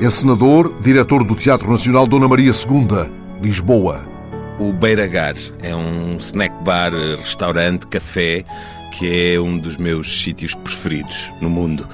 encenador, diretor do Teatro Nacional Dona Maria II, Lisboa. O Beiragar é um snack bar, restaurante, café que é um dos meus sítios preferidos no mundo.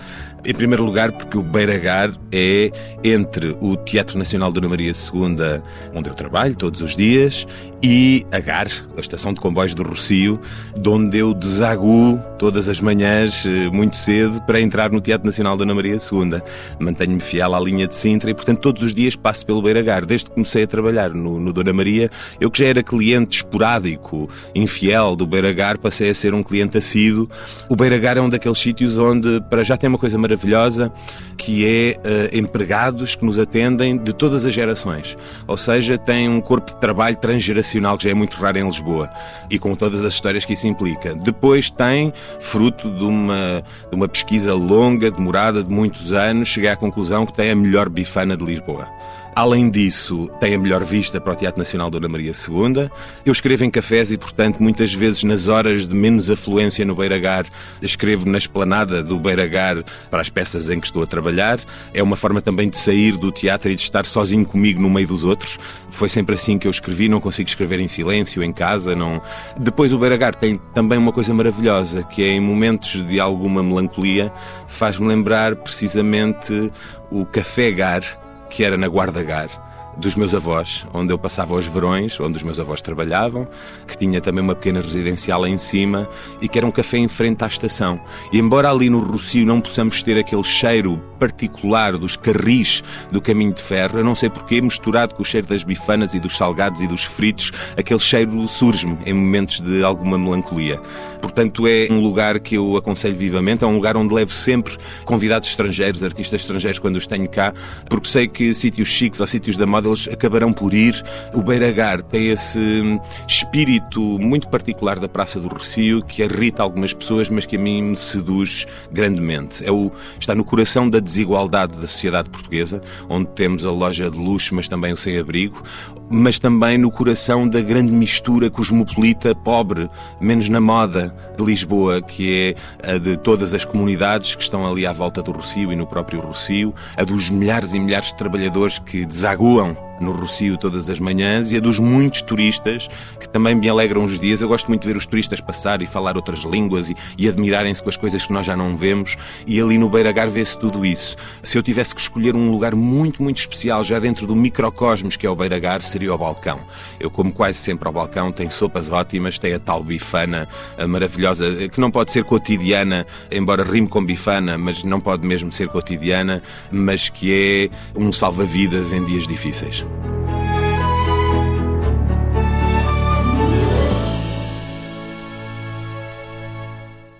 Em primeiro lugar, porque o Beiragar é entre o Teatro Nacional Dona Maria II, onde eu trabalho todos os dias, e a GAR, a Estação de Comboios do Rocio, de onde eu desaguo todas as manhãs, eh, muito cedo, para entrar no Teatro Nacional Dona Maria II. Mantenho-me fiel à linha de Sintra e, portanto, todos os dias passo pelo Beiragar. Desde que comecei a trabalhar no, no Dona Maria, eu que já era cliente esporádico, infiel do Beiragar, passei a ser um cliente assíduo. O Beiragar é um daqueles sítios onde, para já, tem uma coisa maravilhosa, que é uh, empregados que nos atendem de todas as gerações. Ou seja, tem um corpo de trabalho transgeracional que já é muito raro em Lisboa e com todas as histórias que isso implica. Depois tem, fruto de uma, de uma pesquisa longa, demorada, de muitos anos, cheguei à conclusão que tem a melhor bifana de Lisboa. Além disso, tem a melhor vista para o Teatro Nacional Dona Maria II. Eu escrevo em cafés e, portanto, muitas vezes nas horas de menos afluência no Beiragar, escrevo na esplanada do Beiragar para as peças em que estou a trabalhar. É uma forma também de sair do teatro e de estar sozinho comigo no meio dos outros. Foi sempre assim que eu escrevi, não consigo escrever em silêncio, em casa. não. Depois o Beiragar tem também uma coisa maravilhosa, que é em momentos de alguma melancolia, faz-me lembrar precisamente o Café Gar, que era na Guardagar dos meus avós, onde eu passava os verões, onde os meus avós trabalhavam, que tinha também uma pequena residencial em cima e que era um café em frente à estação. E embora ali no Rocio não possamos ter aquele cheiro particular dos carris do caminho de ferro, eu não sei porquê, misturado com o cheiro das bifanas e dos salgados e dos fritos, aquele cheiro surge-me em momentos de alguma melancolia. Portanto, é um lugar que eu aconselho vivamente, é um lugar onde levo sempre convidados estrangeiros, artistas estrangeiros, quando os tenho cá, porque sei que sítios chiques ou sítios da moda eles acabarão por ir. O Beiragar tem esse espírito muito particular da Praça do Rocio que irrita algumas pessoas, mas que a mim me seduz grandemente. É o, está no coração da desigualdade da sociedade portuguesa, onde temos a loja de luxo, mas também o sem-abrigo, mas também no coração da grande mistura cosmopolita pobre, menos na moda de Lisboa, que é a de todas as comunidades que estão ali à volta do Rocio e no próprio Rocio, a dos milhares e milhares de trabalhadores que desaguam no Rocio todas as manhãs e a dos muitos turistas que também me alegram os dias. Eu gosto muito de ver os turistas passar e falar outras línguas e, e admirarem-se com as coisas que nós já não vemos e ali no Beiragar vê-se tudo isso. Se eu tivesse que escolher um lugar muito, muito especial já dentro do microcosmos que é o Beiragar, seria o balcão. Eu como quase sempre ao balcão, tem sopas ótimas, tem a tal bifana maravilhosa, que não pode ser cotidiana, embora rime com bifana, mas não pode mesmo ser cotidiana, mas que é um salva-vidas em dias difíceis. life.